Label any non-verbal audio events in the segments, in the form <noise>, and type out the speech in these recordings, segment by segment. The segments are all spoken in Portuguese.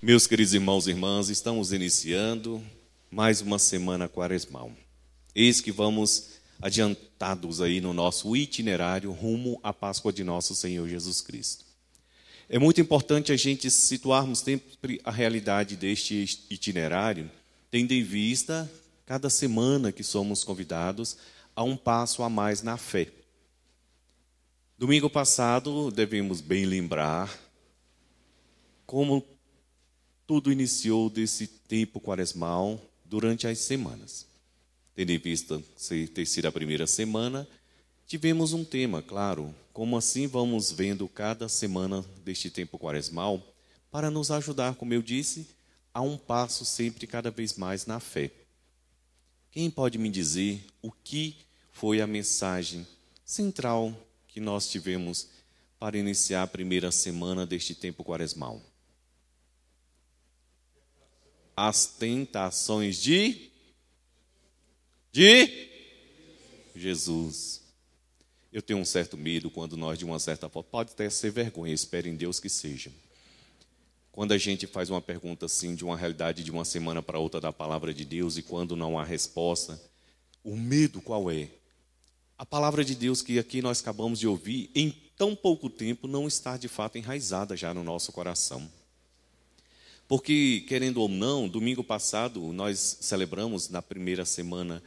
Meus queridos irmãos e irmãs, estamos iniciando mais uma semana quaresmal. Eis que vamos adiantados aí no nosso itinerário rumo à Páscoa de nosso Senhor Jesus Cristo. É muito importante a gente situarmos sempre a realidade deste itinerário, tendo em vista cada semana que somos convidados a um passo a mais na fé. Domingo passado, devemos bem lembrar como tudo iniciou desse tempo quaresmal durante as semanas. Tendo em vista ter sido a primeira semana, tivemos um tema, claro, como assim vamos vendo cada semana deste tempo quaresmal, para nos ajudar, como eu disse, a um passo sempre cada vez mais na fé. Quem pode me dizer o que foi a mensagem central que nós tivemos para iniciar a primeira semana deste tempo quaresmal? As tentações de de Jesus. Eu tenho um certo medo quando nós, de uma certa forma, pode até ser vergonha, espere em Deus que seja. Quando a gente faz uma pergunta assim, de uma realidade de uma semana para outra da palavra de Deus, e quando não há resposta, o medo qual é? A palavra de Deus que aqui nós acabamos de ouvir, em tão pouco tempo, não está de fato enraizada já no nosso coração. Porque, querendo ou não, domingo passado nós celebramos, na primeira semana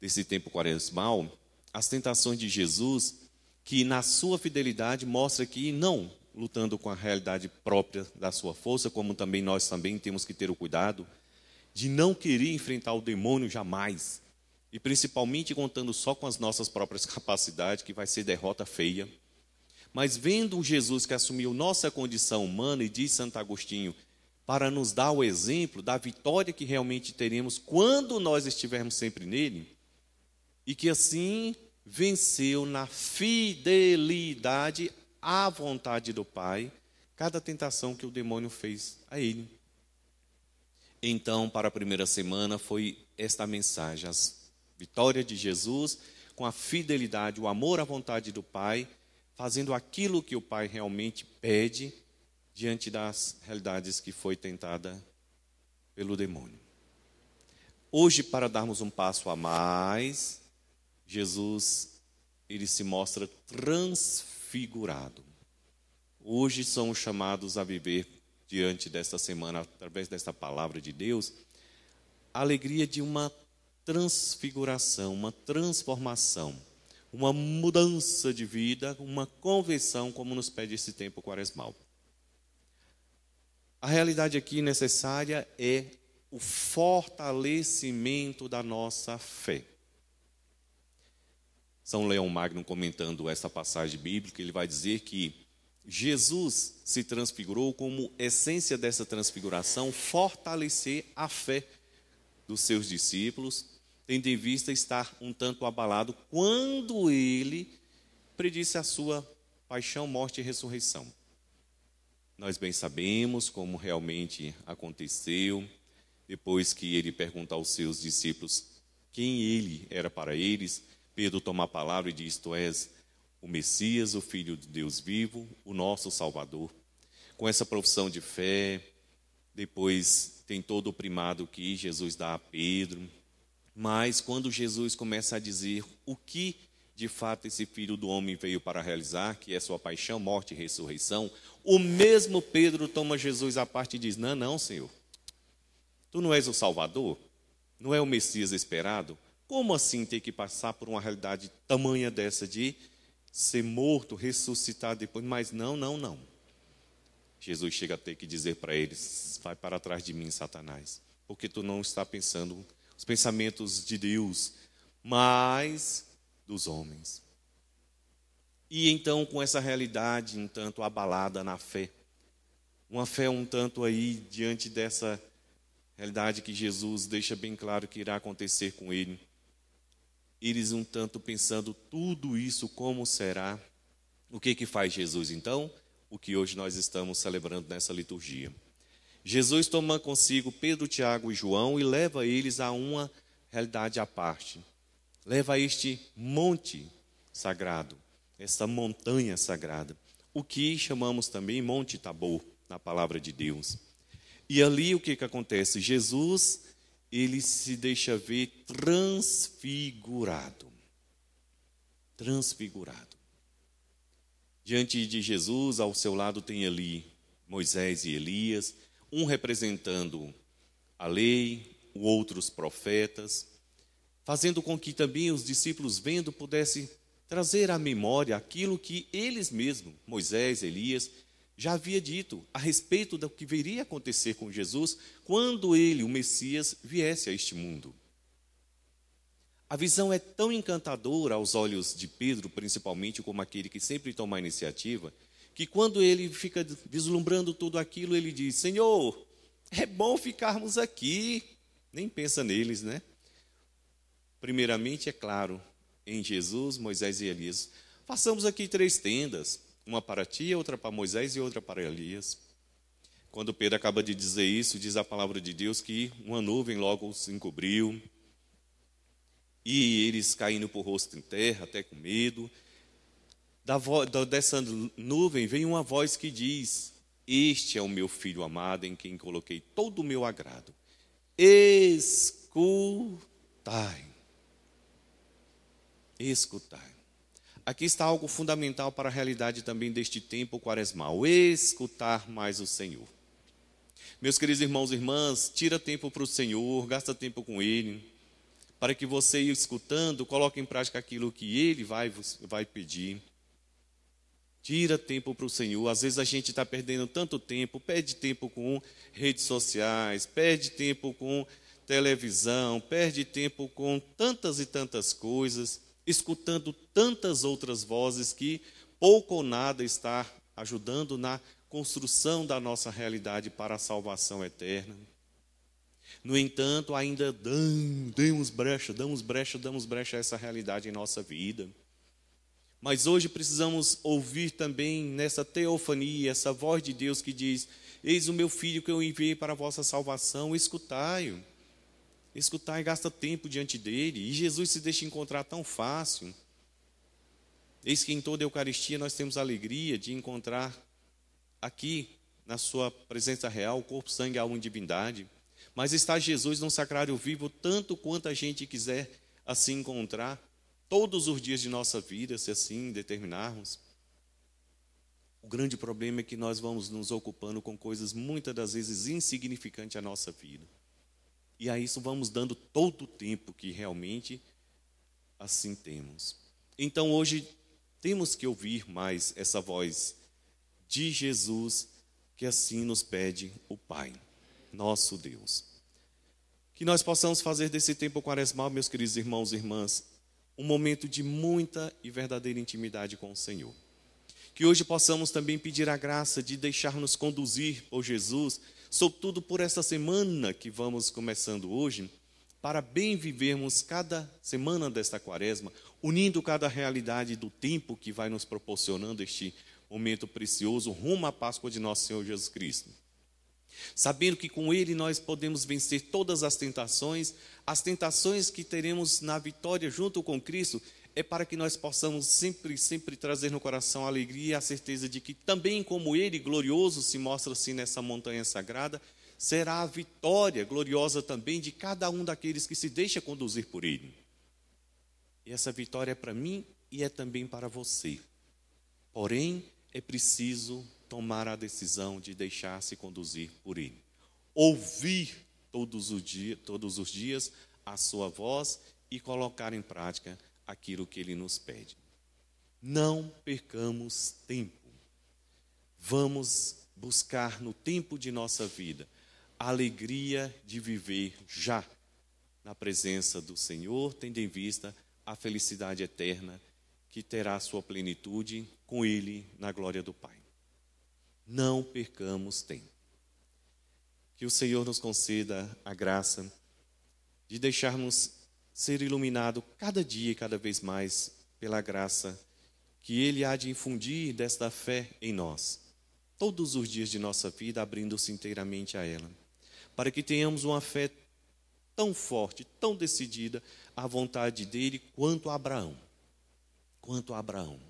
desse tempo quaresmal, as tentações de Jesus, que na sua fidelidade mostra que não lutando com a realidade própria da sua força, como também nós também temos que ter o cuidado de não querer enfrentar o demônio jamais, e principalmente contando só com as nossas próprias <laughs> capacidades, que vai ser derrota feia. Mas vendo Jesus que assumiu nossa condição humana, e diz Santo Agostinho, para nos dar o exemplo da vitória que realmente teremos quando nós estivermos sempre nele, e que assim venceu na fidelidade à vontade do Pai cada tentação que o demônio fez a ele. Então, para a primeira semana foi esta mensagem, a vitória de Jesus com a fidelidade, o amor à vontade do Pai, fazendo aquilo que o Pai realmente pede diante das realidades que foi tentada pelo demônio. Hoje, para darmos um passo a mais, Jesus ele se mostra transfigurado. Hoje somos chamados a viver diante desta semana, através desta palavra de Deus, a alegria de uma transfiguração, uma transformação, uma mudança de vida, uma conversão, como nos pede esse tempo quaresmal. A realidade aqui necessária é o fortalecimento da nossa fé. São Leão Magno comentando essa passagem bíblica, ele vai dizer que Jesus se transfigurou como essência dessa transfiguração fortalecer a fé dos seus discípulos, tendo em vista estar um tanto abalado quando ele predisse a sua paixão, morte e ressurreição. Nós bem sabemos como realmente aconteceu, depois que ele pergunta aos seus discípulos quem ele era para eles, Pedro toma a palavra e diz: Tu és o Messias, o Filho de Deus vivo, o nosso Salvador. Com essa profissão de fé, depois tem todo o primado que Jesus dá a Pedro. Mas quando Jesus começa a dizer o que de fato esse filho do homem veio para realizar, que é sua paixão, morte e ressurreição, o mesmo Pedro toma Jesus à parte e diz: Não, não, Senhor. Tu não és o Salvador? Não é o Messias esperado? Como assim ter que passar por uma realidade tamanha dessa de ser morto, ressuscitar depois? Mas não, não, não. Jesus chega a ter que dizer para eles: Vai para trás de mim, Satanás, porque tu não está pensando os pensamentos de Deus, mas dos homens. E então, com essa realidade um tanto abalada na fé, uma fé um tanto aí diante dessa realidade que Jesus deixa bem claro que irá acontecer com ele, eles um tanto pensando tudo isso como será. O que que faz Jesus então? O que hoje nós estamos celebrando nessa liturgia. Jesus toma consigo Pedro, Tiago e João e leva eles a uma realidade à parte leva a este monte sagrado, esta montanha sagrada, o que chamamos também Monte Tabor, na palavra de Deus. E ali o que, que acontece? Jesus, ele se deixa ver transfigurado. Transfigurado. Diante de Jesus, ao seu lado tem ali Moisés e Elias, um representando a lei, o outro os profetas, fazendo com que também os discípulos vendo pudessem trazer à memória aquilo que eles mesmos, Moisés, Elias, já havia dito a respeito do que viria acontecer com Jesus quando ele, o Messias, viesse a este mundo. A visão é tão encantadora aos olhos de Pedro, principalmente como aquele que sempre toma a iniciativa, que quando ele fica vislumbrando tudo aquilo, ele diz: Senhor, é bom ficarmos aqui. Nem pensa neles, né? Primeiramente, é claro, em Jesus, Moisés e Elias. Façamos aqui três tendas uma para ti, outra para Moisés e outra para Elias. Quando Pedro acaba de dizer isso, diz a palavra de Deus que uma nuvem logo se encobriu, e eles caindo por rosto em terra, até com medo. Da dessa nuvem vem uma voz que diz: Este é o meu filho amado, em quem coloquei todo o meu agrado. Escutai. Escutai. Aqui está algo fundamental para a realidade também deste tempo quaresmal: escutar mais o Senhor. Meus queridos irmãos e irmãs, tira tempo para o Senhor, gasta tempo com Ele, para que você, escutando, coloque em prática aquilo que Ele vai, vai pedir. Tira tempo para o Senhor. Às vezes a gente está perdendo tanto tempo, perde tempo com redes sociais, perde tempo com televisão, perde tempo com tantas e tantas coisas escutando tantas outras vozes que pouco ou nada está ajudando na construção da nossa realidade para a salvação eterna. No entanto, ainda damos brecha, damos brecha, damos brecha a essa realidade em nossa vida. Mas hoje precisamos ouvir também nessa teofania, essa voz de Deus que diz: Eis o meu filho que eu enviei para a vossa salvação, escutai-o escutar e gasta tempo diante dele. E Jesus se deixa encontrar tão fácil. Eis que em toda a Eucaristia nós temos a alegria de encontrar aqui, na sua presença real, corpo, sangue, alma e divindade. Mas está Jesus num sacrário vivo, tanto quanto a gente quiser assim encontrar, todos os dias de nossa vida, se assim determinarmos. O grande problema é que nós vamos nos ocupando com coisas muitas das vezes insignificantes à nossa vida. E a isso vamos dando todo o tempo que realmente assim temos. Então hoje temos que ouvir mais essa voz de Jesus que assim nos pede o Pai, nosso Deus. Que nós possamos fazer desse tempo quaresmal, meus queridos irmãos e irmãs, um momento de muita e verdadeira intimidade com o Senhor. Que hoje possamos também pedir a graça de deixar-nos conduzir por Jesus sobretudo por essa semana que vamos começando hoje, para bem vivermos cada semana desta quaresma, unindo cada realidade do tempo que vai nos proporcionando este momento precioso rumo à Páscoa de nosso Senhor Jesus Cristo. Sabendo que com Ele nós podemos vencer todas as tentações, as tentações que teremos na vitória junto com Cristo, é para que nós possamos sempre, sempre trazer no coração a alegria e a certeza de que também como Ele glorioso se mostra assim nessa montanha sagrada, será a vitória gloriosa também de cada um daqueles que se deixa conduzir por Ele. E essa vitória é para mim e é também para você. Porém, é preciso tomar a decisão de deixar-se conduzir por Ele. Ouvir todos os, dias, todos os dias a sua voz e colocar em prática aquilo que ele nos pede. Não percamos tempo. Vamos buscar no tempo de nossa vida a alegria de viver já na presença do Senhor, tendo em vista a felicidade eterna que terá sua plenitude com Ele na glória do Pai. Não percamos tempo. Que o Senhor nos conceda a graça de deixarmos ser iluminado cada dia e cada vez mais pela graça que Ele há de infundir desta fé em nós, todos os dias de nossa vida, abrindo-se inteiramente a ela, para que tenhamos uma fé tão forte, tão decidida à vontade dele quanto a Abraão. Quanto a Abraão.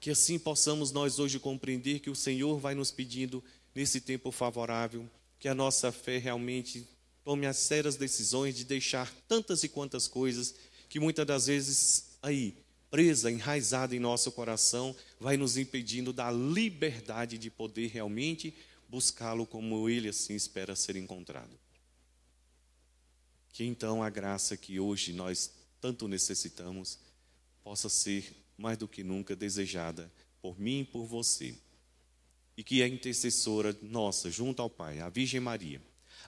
Que assim possamos nós hoje compreender que o Senhor vai nos pedindo, nesse tempo favorável, que a nossa fé realmente tome as sérias decisões de deixar tantas e quantas coisas que muitas das vezes aí, presa, enraizada em nosso coração, vai nos impedindo da liberdade de poder realmente buscá-lo como ele assim espera ser encontrado. Que então a graça que hoje nós tanto necessitamos possa ser mais do que nunca desejada por mim e por você. E que a intercessora nossa, junto ao Pai, a Virgem Maria,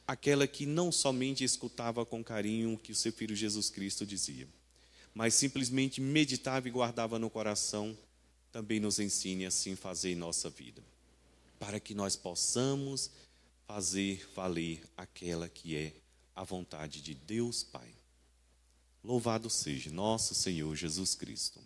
aquela que não somente escutava com carinho o que o seu filho Jesus Cristo dizia, mas simplesmente meditava e guardava no coração, também nos ensine assim fazer em nossa vida, para que nós possamos fazer valer aquela que é a vontade de Deus Pai. Louvado seja nosso Senhor Jesus Cristo.